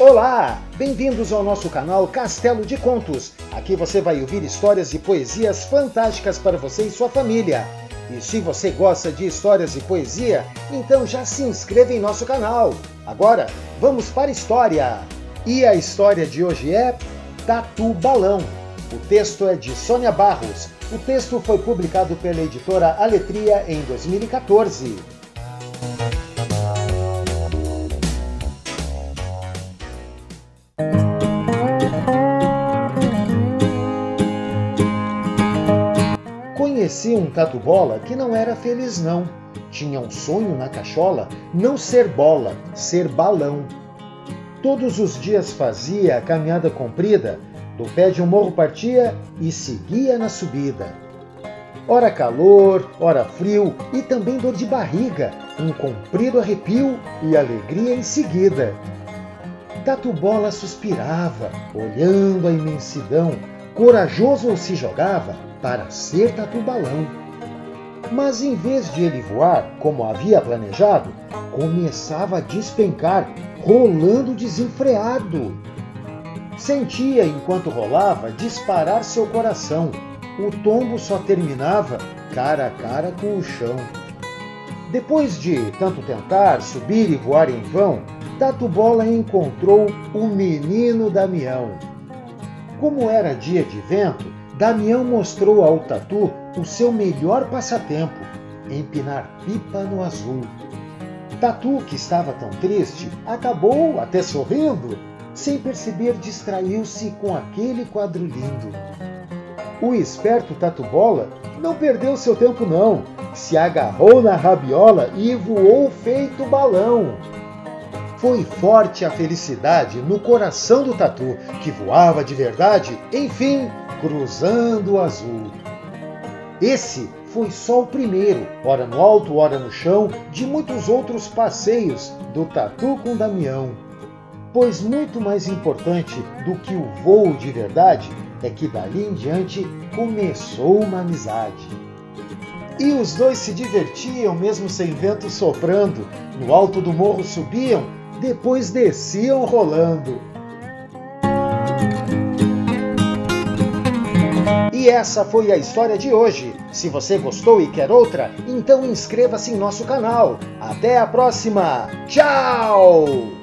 Olá! Bem-vindos ao nosso canal Castelo de Contos. Aqui você vai ouvir histórias e poesias fantásticas para você e sua família. E se você gosta de histórias e poesia, então já se inscreva em nosso canal. Agora, vamos para a história. E a história de hoje é Tatu Balão. O texto é de Sônia Barros. O texto foi publicado pela editora Aletria em 2014. Conheci um tatu-bola que não era feliz não. Tinha um sonho na cachola, não ser bola, ser balão. Todos os dias fazia a caminhada comprida, do pé de um morro partia e seguia na subida. Ora calor, ora frio e também dor de barriga, um comprido arrepio e alegria em seguida. Tatu Bola suspirava, olhando a imensidão, corajoso se jogava para ser Tatu Balão. Mas em vez de ele voar como havia planejado, começava a despencar, rolando desenfreado. Sentia, enquanto rolava, disparar seu coração. O tombo só terminava cara a cara com o chão. Depois de tanto tentar subir e voar em vão, Tatu Bola encontrou o menino Damião. Como era dia de vento, Damião mostrou ao Tatu o seu melhor passatempo, empinar pipa no azul. Tatu, que estava tão triste, acabou até sorrindo. Sem perceber, distraiu-se com aquele quadro lindo. O esperto Tatu Bola não perdeu seu tempo não, se agarrou na rabiola e voou feito balão. Foi forte a felicidade no coração do tatu, que voava de verdade, enfim, cruzando o azul. Esse foi só o primeiro, ora no alto, ora no chão, de muitos outros passeios do Tatu com Damião. Pois muito mais importante do que o voo de verdade é que dali em diante começou uma amizade. E os dois se divertiam mesmo sem vento soprando, no alto do morro subiam depois desciam rolando. E essa foi a história de hoje. Se você gostou e quer outra, então inscreva-se em nosso canal. Até a próxima! Tchau!